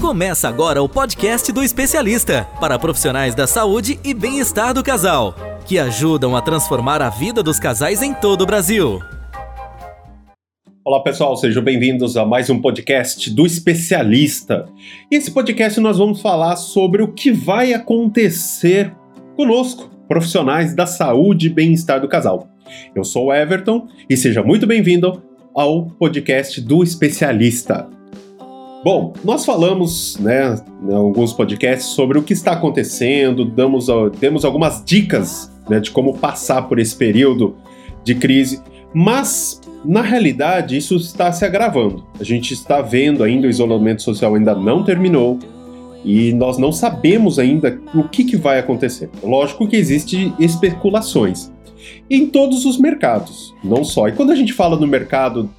Começa agora o podcast do especialista para profissionais da saúde e bem-estar do casal, que ajudam a transformar a vida dos casais em todo o Brasil. Olá pessoal, sejam bem-vindos a mais um podcast do especialista. E esse podcast nós vamos falar sobre o que vai acontecer conosco, profissionais da saúde e bem-estar do casal. Eu sou o Everton e seja muito bem-vindo ao podcast do especialista. Bom, nós falamos, né, em alguns podcasts sobre o que está acontecendo, damos, demos algumas dicas né, de como passar por esse período de crise, mas na realidade isso está se agravando. A gente está vendo ainda o isolamento social ainda não terminou e nós não sabemos ainda o que, que vai acontecer. Lógico que existem especulações em todos os mercados, não só. E quando a gente fala no mercado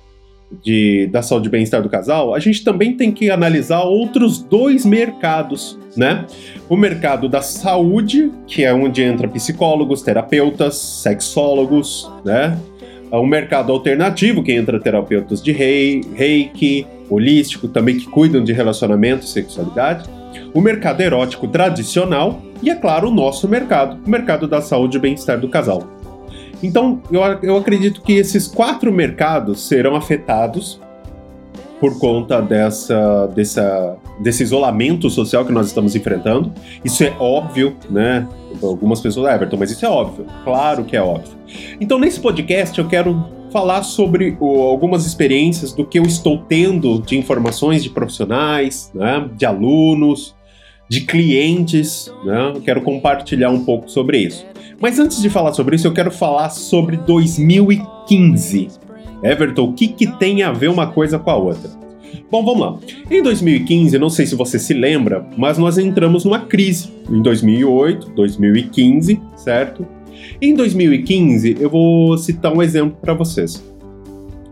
de, da saúde e bem-estar do casal, a gente também tem que analisar outros dois mercados, né? O mercado da saúde, que é onde entra psicólogos, terapeutas, sexólogos, né? O mercado alternativo, que entra terapeutas de rei, reiki, holístico, também que cuidam de relacionamento e sexualidade. O mercado erótico tradicional e, é claro, o nosso mercado, o mercado da saúde e bem-estar do casal. Então, eu, eu acredito que esses quatro mercados serão afetados por conta dessa, dessa, desse isolamento social que nós estamos enfrentando. Isso é óbvio, né? Algumas pessoas, ah, Everton, mas isso é óbvio. Claro que é óbvio. Então, nesse podcast, eu quero falar sobre o, algumas experiências do que eu estou tendo de informações de profissionais, né, de alunos, de clientes. Né? Quero compartilhar um pouco sobre isso. Mas antes de falar sobre isso, eu quero falar sobre 2015. Everton, o que, que tem a ver uma coisa com a outra? Bom, vamos lá. Em 2015, não sei se você se lembra, mas nós entramos numa crise. Em 2008, 2015, certo? Em 2015, eu vou citar um exemplo para vocês.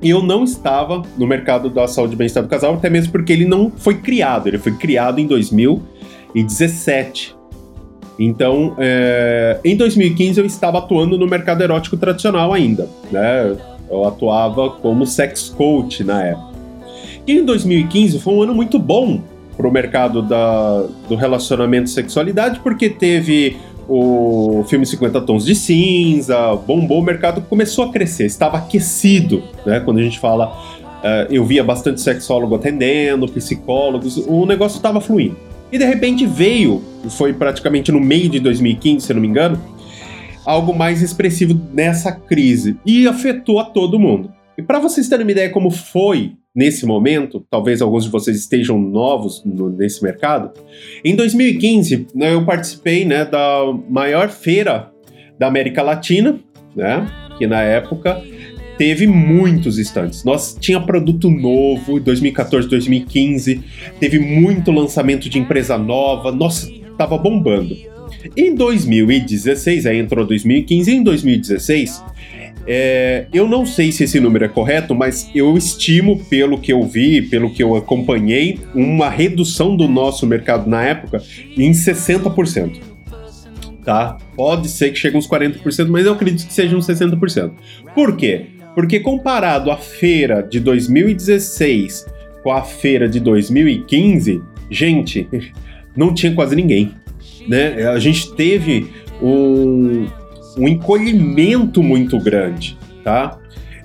Eu não estava no mercado da saúde e bem-estar do casal, até mesmo porque ele não foi criado. Ele foi criado em 2017. Então, é, em 2015 eu estava atuando no mercado erótico tradicional ainda, né? Eu atuava como sex coach na época. E em 2015 foi um ano muito bom para o mercado da, do relacionamento e sexualidade, porque teve o filme 50 Tons de Cinza, bombou, o mercado começou a crescer, estava aquecido, né? Quando a gente fala, uh, eu via bastante sexólogo atendendo, psicólogos, o negócio estava fluindo. E de repente veio, foi praticamente no meio de 2015, se não me engano, algo mais expressivo nessa crise e afetou a todo mundo. E para vocês terem uma ideia como foi nesse momento, talvez alguns de vocês estejam novos no, nesse mercado, em 2015 né, eu participei né, da maior feira da América Latina, né, que na época teve muitos estantes. Nós tinha produto novo, 2014, 2015, teve muito lançamento de empresa nova, nossa, tava bombando. Em 2016, aí entrou 2015, em 2016, é, eu não sei se esse número é correto, mas eu estimo, pelo que eu vi, pelo que eu acompanhei, uma redução do nosso mercado na época em 60%. Tá? Pode ser que chegue uns 40%, mas eu acredito que seja uns 60%. Por quê? Porque comparado a feira de 2016 com a feira de 2015, gente, não tinha quase ninguém. Né? A gente teve um, um encolhimento muito grande, tá?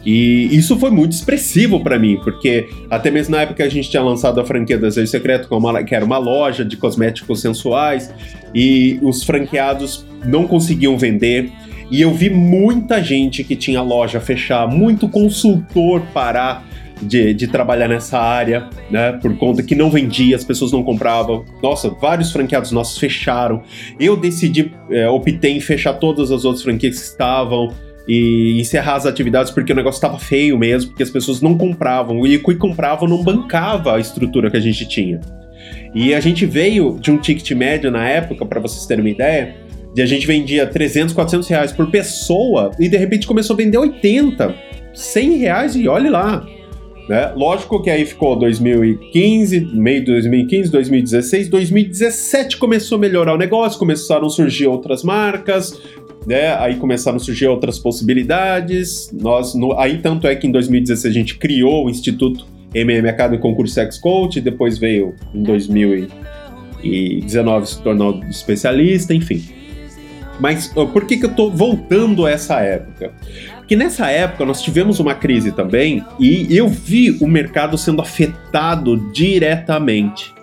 E isso foi muito expressivo para mim, porque até mesmo na época a gente tinha lançado a franquia Desejo Secreto, que era uma loja de cosméticos sensuais, e os franqueados não conseguiam vender. E eu vi muita gente que tinha loja fechar, muito consultor parar de, de, trabalhar nessa área, né? Por conta que não vendia, as pessoas não compravam. Nossa, vários franqueados nossos fecharam. Eu decidi, é, optei em fechar todas as outras franquias que estavam e encerrar as atividades porque o negócio estava feio mesmo, porque as pessoas não compravam. E o que compravam não bancava a estrutura que a gente tinha. E a gente veio de um ticket médio na época, para vocês terem uma ideia, e a gente vendia 300, 400 reais por pessoa e de repente começou a vender 80, 100 reais e olhe lá. Né? Lógico que aí ficou 2015, meio de 2015, 2016, 2017 começou a melhorar o negócio, começaram a surgir outras marcas, né? Aí começaram a surgir outras possibilidades. Nós, no, aí tanto é que em 2016 a gente criou o Instituto MM Academy concurso Sex Coach, depois veio em 2019 se tornou especialista, enfim. Mas por que, que eu estou voltando a essa época? Porque nessa época nós tivemos uma crise também e eu vi o mercado sendo afetado diretamente.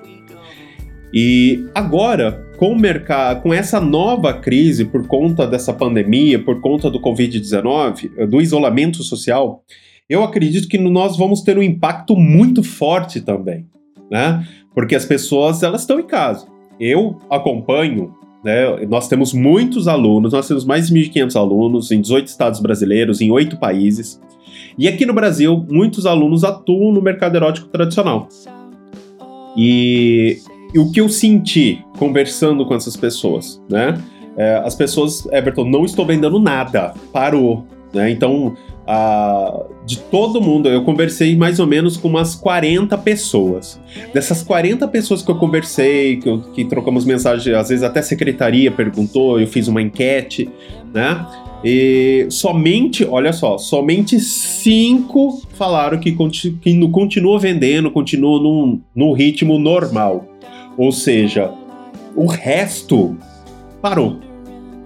E agora, com o mercado, com essa nova crise por conta dessa pandemia, por conta do Covid-19, do isolamento social, eu acredito que nós vamos ter um impacto muito forte também, né? Porque as pessoas elas estão em casa. Eu acompanho, né? Nós temos muitos alunos, nós temos mais de 1.500 alunos em 18 estados brasileiros, em oito países. E aqui no Brasil, muitos alunos atuam no mercado erótico tradicional. E e o que eu senti conversando com essas pessoas, né? É, as pessoas, Everton, não estou vendendo nada, parou, né? Então, a, de todo mundo, eu conversei mais ou menos com umas 40 pessoas. Dessas 40 pessoas que eu conversei, que, eu, que trocamos mensagem, às vezes até a secretaria perguntou, eu fiz uma enquete, né? E somente, olha só, somente cinco falaram que, continu, que continua vendendo, continua num, num ritmo normal. Ou seja, o resto parou.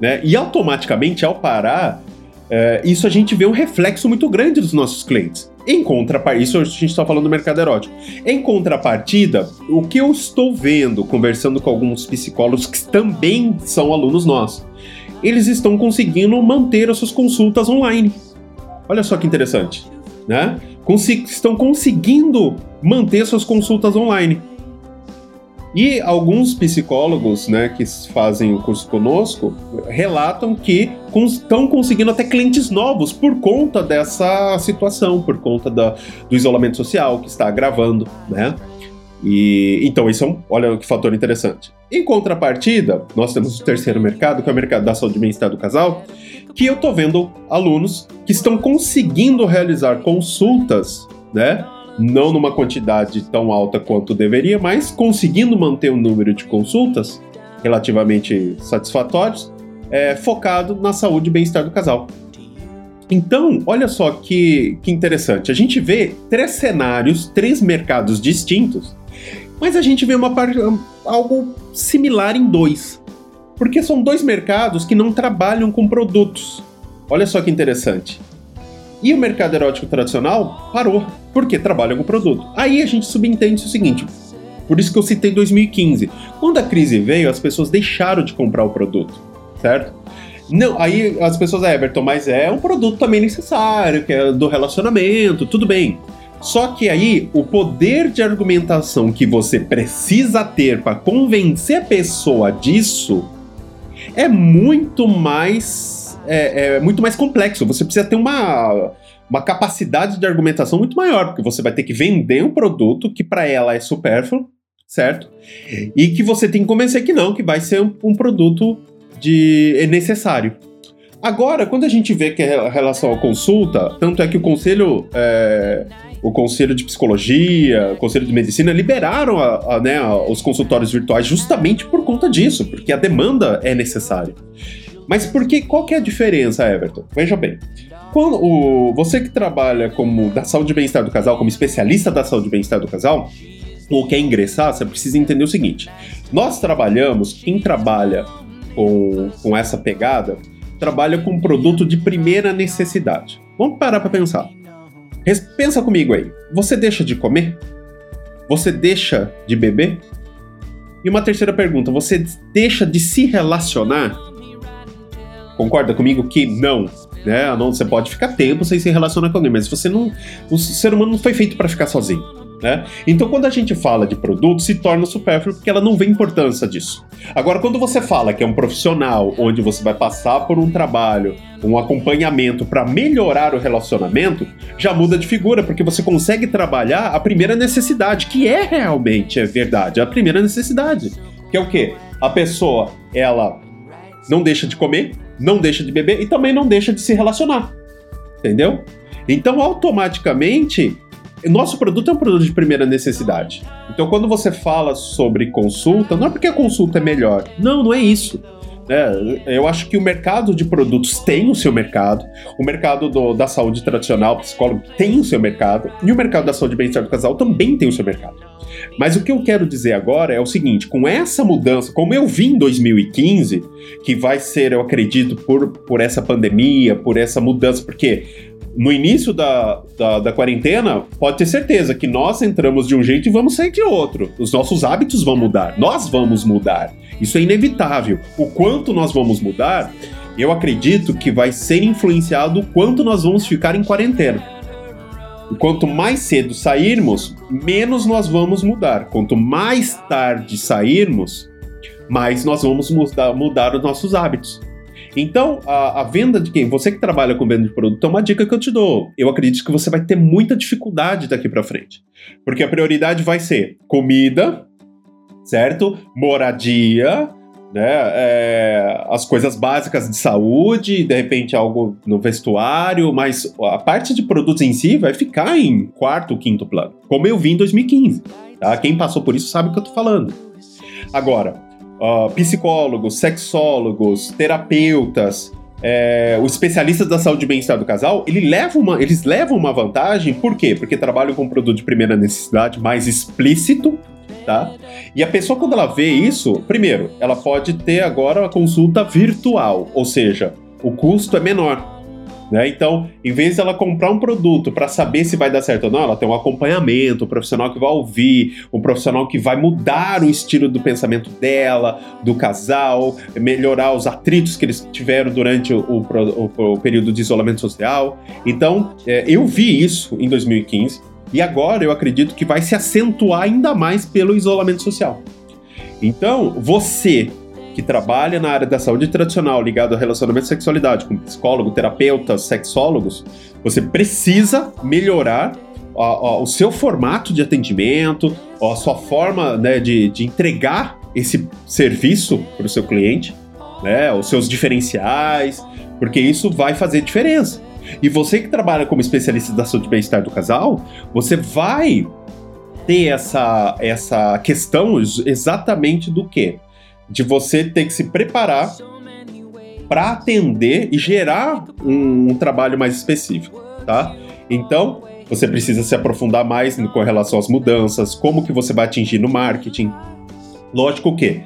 Né? E automaticamente, ao parar, é, isso a gente vê um reflexo muito grande dos nossos clientes. Em contrapartida, isso a gente está falando do mercado erótico. Em contrapartida, o que eu estou vendo, conversando com alguns psicólogos que também são alunos nossos, eles estão conseguindo manter as suas consultas online. Olha só que interessante, né? Consi estão conseguindo manter suas consultas online. E alguns psicólogos, né, que fazem o curso conosco, relatam que estão conseguindo até clientes novos por conta dessa situação, por conta da, do isolamento social que está agravando, né? E então isso é um, olha que fator interessante. Em contrapartida, nós temos o terceiro mercado, que é o mercado da saúde e bem-estar do casal, que eu tô vendo alunos que estão conseguindo realizar consultas, né, não numa quantidade tão alta quanto deveria, mas conseguindo manter um número de consultas relativamente satisfatórios, é, focado na saúde e bem-estar do casal. Então, olha só que, que interessante. A gente vê três cenários, três mercados distintos, mas a gente vê uma algo similar em dois. Porque são dois mercados que não trabalham com produtos. Olha só que interessante. E o mercado erótico tradicional parou, porque trabalha com produto. Aí a gente subentende o seguinte: por isso que eu citei 2015. Quando a crise veio, as pessoas deixaram de comprar o produto, certo? Não, aí as pessoas, é, Everton, mas é um produto também necessário, que é do relacionamento, tudo bem. Só que aí o poder de argumentação que você precisa ter para convencer a pessoa disso é muito mais é, é muito mais complexo. Você precisa ter uma, uma capacidade de argumentação muito maior, porque você vai ter que vender um produto que para ela é supérfluo, certo? E que você tem que convencer que não, que vai ser um, um produto de é necessário. Agora, quando a gente vê que é relação à consulta, tanto é que o conselho, é, o conselho de psicologia, o conselho de medicina liberaram a, a, né, os consultórios virtuais justamente por conta disso, porque a demanda é necessária. Mas por que, qual que é a diferença, Everton? Veja bem. Quando o, você que trabalha como da saúde e bem-estar do casal, como especialista da saúde e bem-estar do casal, ou quer ingressar, você precisa entender o seguinte: nós trabalhamos, quem trabalha com, com essa pegada, trabalha com produto de primeira necessidade. Vamos parar para pensar. Pensa comigo aí. Você deixa de comer? Você deixa de beber? E uma terceira pergunta: você deixa de se relacionar? Concorda comigo que não? Né? Não, você pode ficar tempo sem se relacionar com alguém, mas você não. O ser humano não foi feito para ficar sozinho. Né? Então, quando a gente fala de produto, se torna supérfluo porque ela não vê importância disso. Agora, quando você fala que é um profissional onde você vai passar por um trabalho, um acompanhamento para melhorar o relacionamento, já muda de figura, porque você consegue trabalhar a primeira necessidade, que é realmente é verdade, a primeira necessidade, que é o quê? A pessoa, ela não deixa de comer, não deixa de beber e também não deixa de se relacionar. Entendeu? Então, automaticamente, nosso produto é um produto de primeira necessidade. Então, quando você fala sobre consulta, não é porque a consulta é melhor. Não, não é isso. É, eu acho que o mercado de produtos tem o seu mercado, o mercado do, da saúde tradicional, psicólogo, tem o seu mercado, e o mercado da saúde bem-estar do casal também tem o seu mercado. Mas o que eu quero dizer agora é o seguinte: com essa mudança, como eu vi em 2015, que vai ser, eu acredito, por, por essa pandemia, por essa mudança, porque no início da, da, da, quarentena, pode ter certeza que nós entramos de um jeito e vamos sair de outro. Os nossos hábitos vão mudar, nós vamos mudar. Isso é inevitável. O quanto nós vamos mudar, eu acredito que vai ser influenciado o quanto nós vamos ficar em quarentena. Quanto mais cedo sairmos, menos nós vamos mudar. Quanto mais tarde sairmos, mais nós vamos mudar, mudar os nossos hábitos. Então, a, a, venda de quem? Você que trabalha com venda de produto, é uma dica que eu te dou. Eu acredito que você vai ter muita dificuldade daqui para frente. Porque a prioridade vai ser comida, certo? Moradia, né? É, as coisas básicas de saúde, de repente algo no vestuário, mas a parte de produtos em si vai ficar em quarto, quinto plano. Como eu vi em 2015. Tá? Quem passou por isso sabe o que eu tô falando. Agora, uh, psicólogos, sexólogos, terapeutas, é, os especialistas da saúde e bem-estar do casal, ele leva uma, eles levam uma vantagem, por quê? Porque trabalham com produto de primeira necessidade mais explícito, tá? E a pessoa, quando ela vê isso, primeiro, ela pode ter agora a consulta virtual, ou seja, o custo é menor. Né? Então, em vez de ela comprar um produto para saber se vai dar certo ou não, ela tem um acompanhamento, um profissional que vai ouvir, um profissional que vai mudar o estilo do pensamento dela, do casal, melhorar os atritos que eles tiveram durante o, o, o período de isolamento social. Então, é, eu vi isso em 2015 e agora eu acredito que vai se acentuar ainda mais pelo isolamento social. Então, você que trabalha na área da saúde tradicional ligado ao relacionamento e sexualidade, com psicólogo, terapeutas, sexólogos, você precisa melhorar a, a, o seu formato de atendimento, a sua forma né, de, de entregar esse serviço para o seu cliente, né, os seus diferenciais, porque isso vai fazer diferença. E você que trabalha como especialista da saúde e bem-estar do casal, você vai ter essa, essa questão exatamente do quê? de você ter que se preparar para atender e gerar um, um, trabalho mais específico, tá? Então, você precisa se aprofundar mais com relação às mudanças, como que você vai atingir no marketing. Lógico que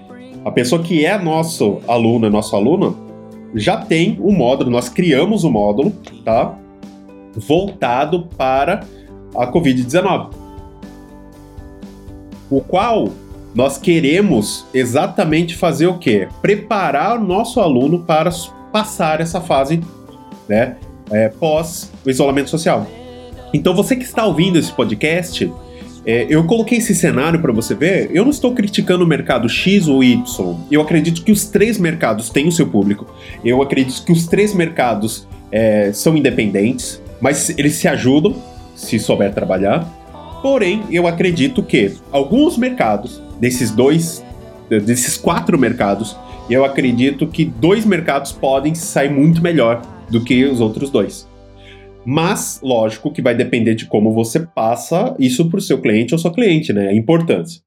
a pessoa que é nosso aluno, nosso aluno, já tem um módulo, nós criamos um módulo, tá? Voltado para a Covid-19. O qual nós queremos exatamente fazer o quê? Preparar o nosso aluno para passar essa fase, né, é, pós o isolamento social. Então, você que está ouvindo esse podcast, é, eu coloquei esse cenário para você ver. Eu não estou criticando o mercado X ou Y. Eu acredito que os três mercados têm o seu público. Eu acredito que os três mercados é, são independentes, mas eles se ajudam se souber trabalhar. Porém, eu acredito que alguns mercados desses dois, desses quatro mercados, eu acredito que dois mercados podem sair muito melhor do que os outros dois. Mas, lógico que vai depender de como você passa isso para o seu cliente ou sua cliente, né? A importância.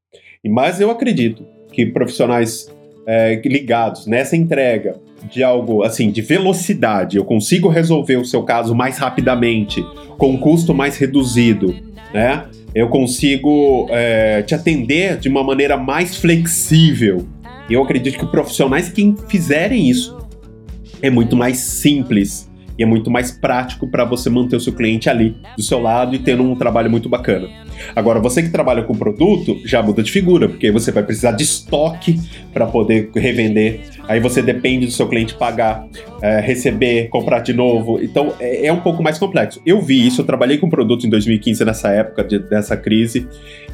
Mas eu acredito que profissionais é, ligados nessa entrega de algo assim, de velocidade, eu consigo resolver o seu caso mais rapidamente, com um custo mais reduzido, né? eu consigo é, te atender de uma maneira mais flexível. Eu acredito que profissionais que fizerem isso é muito mais simples e é muito mais prático para você manter o seu cliente ali do seu lado e tendo um trabalho muito bacana. Agora, você que trabalha com produto já muda de figura, porque você vai precisar de estoque para poder revender. Aí você depende do seu cliente pagar, é, receber, comprar de novo. Então é, é, um pouco mais complexo. Eu vi isso, eu trabalhei com produto em 2015 nessa época de, dessa crise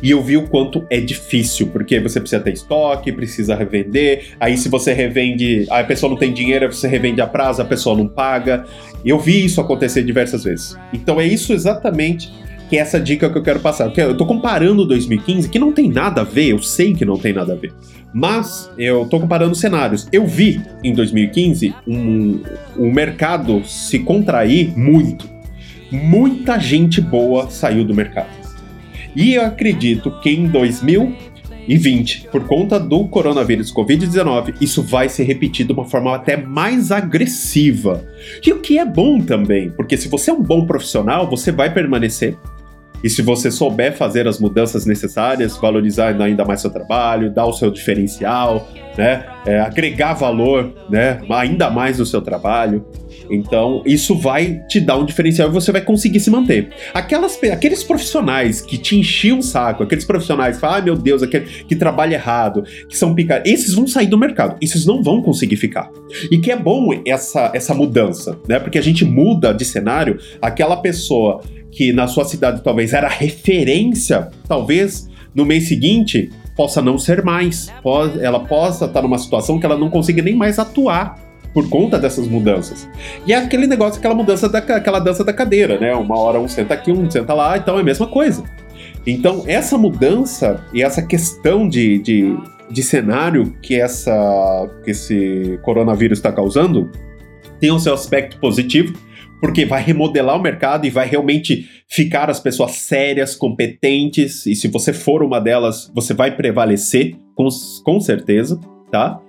e eu vi o quanto é difícil, porque você precisa ter estoque, precisa revender. Aí se você revende, a pessoa não tem dinheiro, você revende a prazo, a pessoa não paga. Eu vi isso acontecer diversas vezes. Então é isso exatamente que é essa dica que eu quero passar. Eu tô comparando 2015, que não tem nada a ver, eu sei que não tem nada a ver. Mas eu tô comparando cenários. Eu vi em 2015 um, um mercado se contrair muito. Muita gente boa saiu do mercado. E eu acredito que em 2000 2020, por conta do coronavírus Covid-19, isso vai ser repetido de uma forma até mais agressiva. E o que é bom também, porque se você é um bom profissional, você vai permanecer. E se você souber fazer as mudanças necessárias, valorizar ainda mais seu trabalho, dar o seu diferencial, né, é, agregar valor, né, ainda mais no seu trabalho, então, isso vai te dar um diferencial e você vai conseguir se manter. Aquelas, aqueles profissionais que te enchiam o saco, aqueles profissionais que falam, ah, meu Deus, aquele que trabalha errado, que são picados, esses vão sair do mercado. Esses não vão conseguir ficar. E que é bom essa, essa mudança, né? Porque a gente muda de cenário, aquela pessoa que na sua cidade talvez era referência, talvez no mês seguinte possa não ser mais. Ela possa estar numa situação que ela não consiga nem mais atuar por conta dessas mudanças. E é aquele negócio, aquela mudança da aquela dança da cadeira, né? Uma hora um senta aqui, um senta lá, então é a mesma coisa. Então, essa mudança e essa questão de, de, de cenário que, essa, que esse coronavírus está causando tem o seu aspecto positivo, porque vai remodelar o mercado e vai realmente ficar as pessoas sérias, competentes, e se você for uma delas, você vai prevalecer, com, com certeza, tá?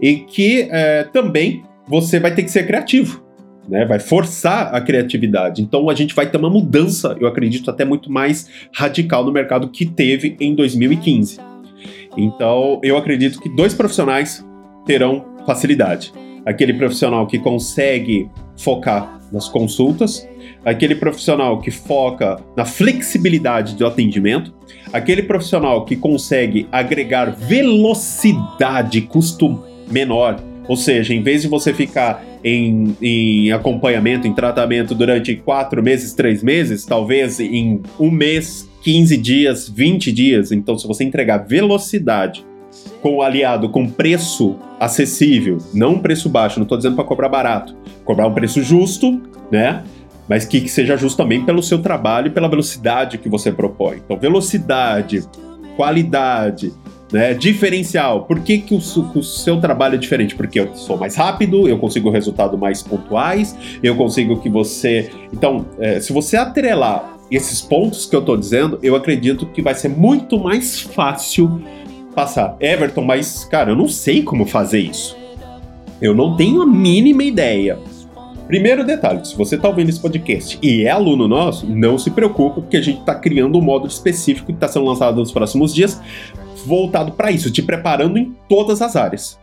E que é, também você vai ter que ser criativo. Né, vai forçar a criatividade. Então a gente vai ter uma mudança, eu acredito, até muito mais radical no mercado que teve em 2015. Então eu acredito que dois profissionais terão facilidade. Aquele profissional que consegue focar nas consultas, aquele profissional que foca na flexibilidade do atendimento, aquele profissional que consegue agregar velocidade, custo menor. Ou seja, em vez de você ficar em, em, acompanhamento, em tratamento durante quatro meses, três meses, talvez em um mês, 15 dias, 20 dias. Então, se você entregar velocidade com aliado com preço acessível, não um preço baixo, não estou dizendo para cobrar barato, cobrar um preço justo, né? Mas que, que seja justo também pelo seu trabalho e pela velocidade que você propõe. Então, velocidade, qualidade, né? Diferencial. Por que, que o, o, seu trabalho é diferente? Porque eu sou mais rápido, eu consigo resultados mais pontuais, eu consigo que você. Então, é, se você atrelar esses pontos que eu tô dizendo, eu acredito que vai ser muito mais fácil passar. Everton, mas, cara, eu não sei como fazer isso. Eu não tenho a mínima ideia. Primeiro detalhe, se você está ouvindo esse podcast e é aluno nosso, não se preocupe, porque a gente está criando um módulo específico que está sendo lançado nos próximos dias voltado para isso, te preparando em todas as áreas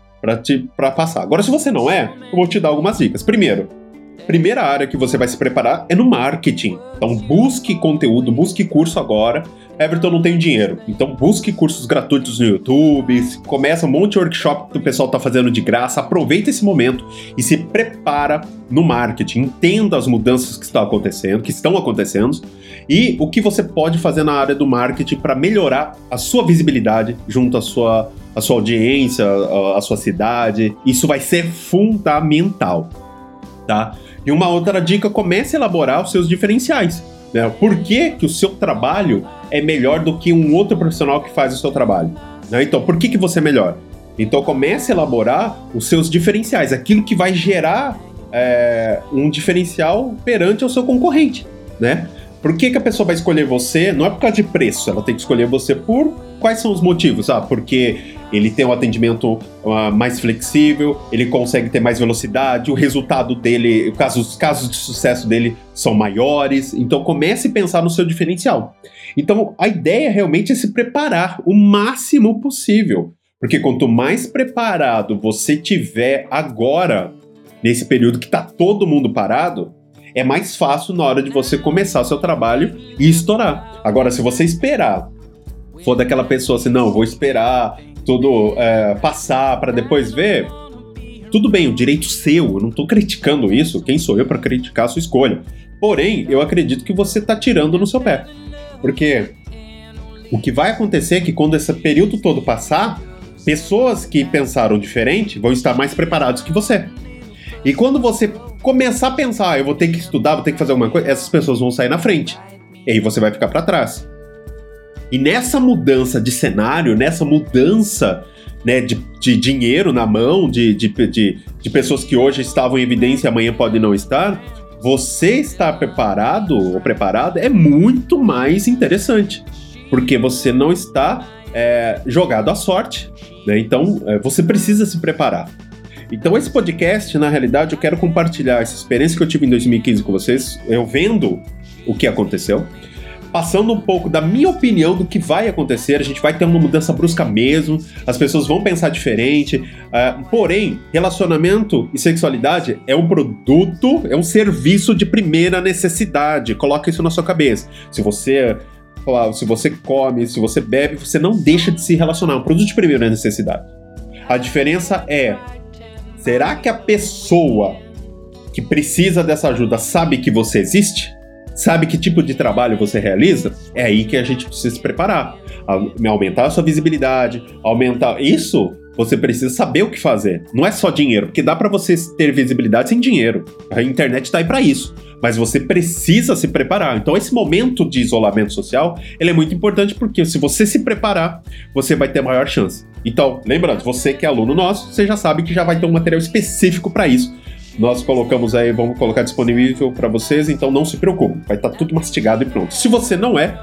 para passar. Agora, se você não é, eu vou te dar algumas dicas. Primeiro, primeira área que você vai se preparar é no marketing. Então, busque conteúdo, busque curso agora. Everton não tem dinheiro, então busque cursos gratuitos no YouTube, começa um monte de workshop que o pessoal está fazendo de graça, aproveita esse momento e se prepara no marketing, entenda as mudanças que estão acontecendo, que estão acontecendo e o que você pode fazer na área do marketing para melhorar a sua visibilidade junto à sua, à sua audiência, à, à sua cidade. Isso vai ser fundamental, tá? E uma outra dica, comece a elaborar os seus diferenciais. Né? Por que, que o seu trabalho é melhor do que um outro profissional que faz o seu trabalho? Né? Então, por que, que você é melhor? Então, comece a elaborar os seus diferenciais, aquilo que vai gerar é, um diferencial perante o seu concorrente, né? Por que, que a pessoa vai escolher você? Não é por causa de preço, ela tem que escolher você por quais são os motivos? Ah, porque ele tem um atendimento uh, mais flexível, ele consegue ter mais velocidade, o resultado dele, os casos de sucesso dele são maiores. Então comece a pensar no seu diferencial. Então a ideia realmente é se preparar o máximo possível. Porque quanto mais preparado você tiver agora, nesse período que está todo mundo parado, é mais fácil na hora de você começar o seu trabalho e estourar. Agora, se você esperar, for daquela pessoa assim, não, vou esperar tudo é, passar para depois ver, tudo bem, o direito seu, eu não estou criticando isso, quem sou eu para criticar a sua escolha? Porém, eu acredito que você está tirando no seu pé. Porque o que vai acontecer é que quando esse período todo passar, pessoas que pensaram diferente vão estar mais preparados que você. E quando você começar a pensar, ah, eu vou ter que estudar, vou ter que fazer alguma coisa, essas pessoas vão sair na frente. E aí você vai ficar para trás. E nessa mudança de cenário, nessa mudança né, de, de dinheiro na mão, de, de, de, de pessoas que hoje estavam em evidência e amanhã podem não estar, você estar preparado ou preparada é muito mais interessante. Porque você não está é, jogado à sorte, né? Então é, você precisa se preparar. Então esse podcast, na realidade, eu quero compartilhar essa experiência que eu tive em 2015 com vocês, eu vendo o que aconteceu, passando um pouco da minha opinião do que vai acontecer. A gente vai ter uma mudança brusca mesmo, as pessoas vão pensar diferente. Uh, porém, relacionamento e sexualidade é um produto, é um serviço de primeira necessidade. Coloca isso na sua cabeça. Se você se você come, se você bebe, você não deixa de se relacionar. É um produto de primeira necessidade. A diferença é: será que a pessoa que precisa dessa ajuda sabe que você existe? Sabe que tipo de trabalho você realiza? É aí que a gente precisa se preparar. Aumentar a sua visibilidade, aumentar. Isso você precisa saber o que fazer. Não é só dinheiro, porque dá para você ter visibilidade sem dinheiro. A internet está aí para isso. Mas você precisa se preparar. Então esse momento de isolamento social, ele é muito importante porque se você se preparar, você vai ter maior chance. Então, lembrando, você que é aluno nosso, você já sabe que já vai ter um material específico para isso. Nós colocamos aí, vamos colocar disponível para vocês, então não se preocupe, vai estar tá tudo mastigado e pronto. Se você não é,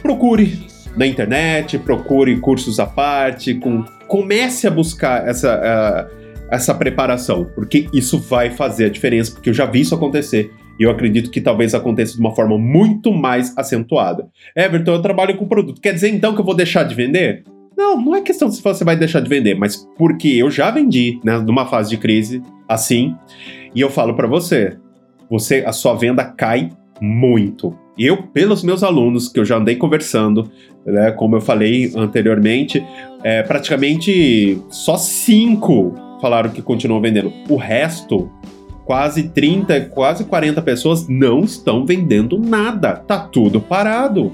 procure na internet, procure cursos à parte, com, comece a buscar essa, uh, essa preparação, porque isso vai fazer a diferença, porque eu já vi isso acontecer. E eu acredito que talvez aconteça de uma forma muito mais acentuada. Everton, eu trabalho com produto. Quer dizer então que eu vou deixar de vender? Não, não é questão de se você vai deixar de vender, mas porque eu já vendi, né, numa fase de crise assim, e eu falo para você, você a sua venda cai muito. Eu, pelos meus alunos que eu já andei conversando, né, como eu falei anteriormente, é, praticamente só cinco falaram que continuam vendendo. O resto, quase 30, quase 40 pessoas não estão vendendo nada. Tá tudo parado.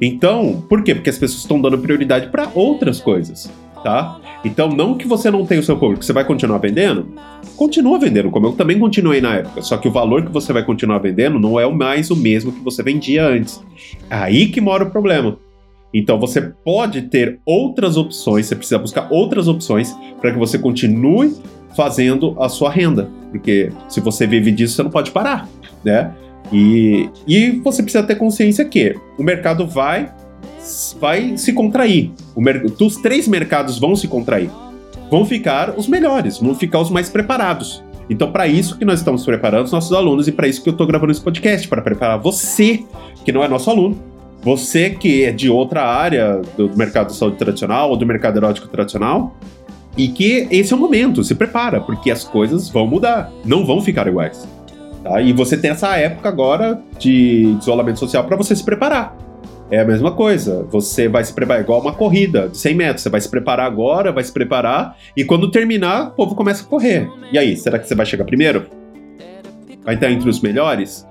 Então, por quê? Porque as pessoas estão dando prioridade para outras coisas, tá? Então, não que você não tenha o seu público, você vai continuar vendendo? Continua vendendo, como eu também continuei na época. Só que o valor que você vai continuar vendendo não é mais o mesmo que você vendia antes. Aí que mora o problema. Então você pode ter outras opções, você precisa buscar outras opções para que você continue fazendo a sua renda. Porque se você vive disso, você não pode parar, né? E, e você precisa ter consciência que o mercado vai, vai se contrair. O, os três mercados vão se contrair. Vão ficar os melhores, vão ficar os mais preparados. Então, para isso que nós estamos preparando os nossos alunos e para isso que eu estou gravando esse podcast, para preparar você, que não é nosso aluno, você que é de outra área do mercado de saúde tradicional ou do mercado erótico tradicional, e que esse é o momento, se prepara, porque as coisas vão mudar, não vão ficar iguais. Tá? E você tem essa época agora de isolamento social para você se preparar. É a mesma coisa. Você vai se preparar igual uma corrida de 100 metros. Você vai se preparar agora, vai se preparar, e quando terminar, o povo começa a correr. E aí, será que você vai chegar primeiro? Vai estar entre os melhores?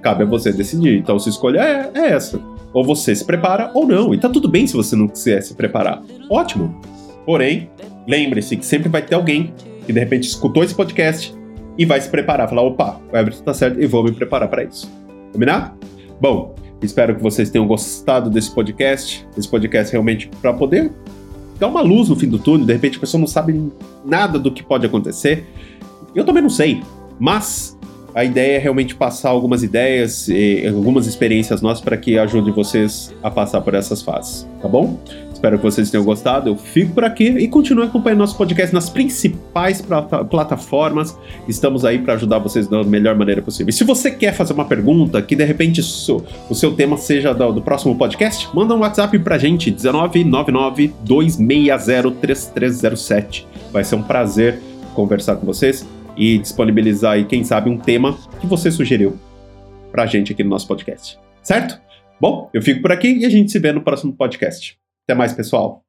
Cabe a você decidir. Então, se escolha é, é essa. Ou você se prepara ou não. E tá tudo bem se você não quiser se preparar. Ótimo. Porém, lembre-se que sempre vai ter alguém que de repente escutou esse podcast e vai se preparar, falar: opa, o Everton tá certo e vou me preparar para isso. Combinado? Bom, espero que vocês tenham gostado desse podcast. Esse podcast realmente para poder dar uma luz no fim do túnel. De repente a pessoa não sabe nada do que pode acontecer. Eu também não sei, mas a ideia é realmente passar algumas ideias e algumas experiências nossas para que ajude vocês a passar por essas fases, tá bom? Espero que vocês tenham gostado. Eu fico por aqui e continue acompanhando nosso podcast nas principais plataformas. Estamos aí para ajudar vocês da melhor maneira possível. E se você quer fazer uma pergunta que de repente o seu tema seja do, do próximo podcast, manda um WhatsApp para gente 1999 260 3307. Vai ser um prazer conversar com vocês e disponibilizar aí, quem sabe, um tema que você sugeriu pra gente aqui no nosso podcast. Certo? Bom, eu fico por aqui e a gente se vê no próximo podcast. Até mais, pessoal.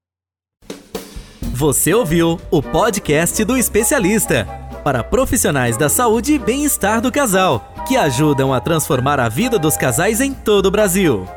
Você ouviu o podcast do especialista para profissionais da saúde e bem-estar do casal, que ajudam a transformar a vida dos casais em todo o Brasil.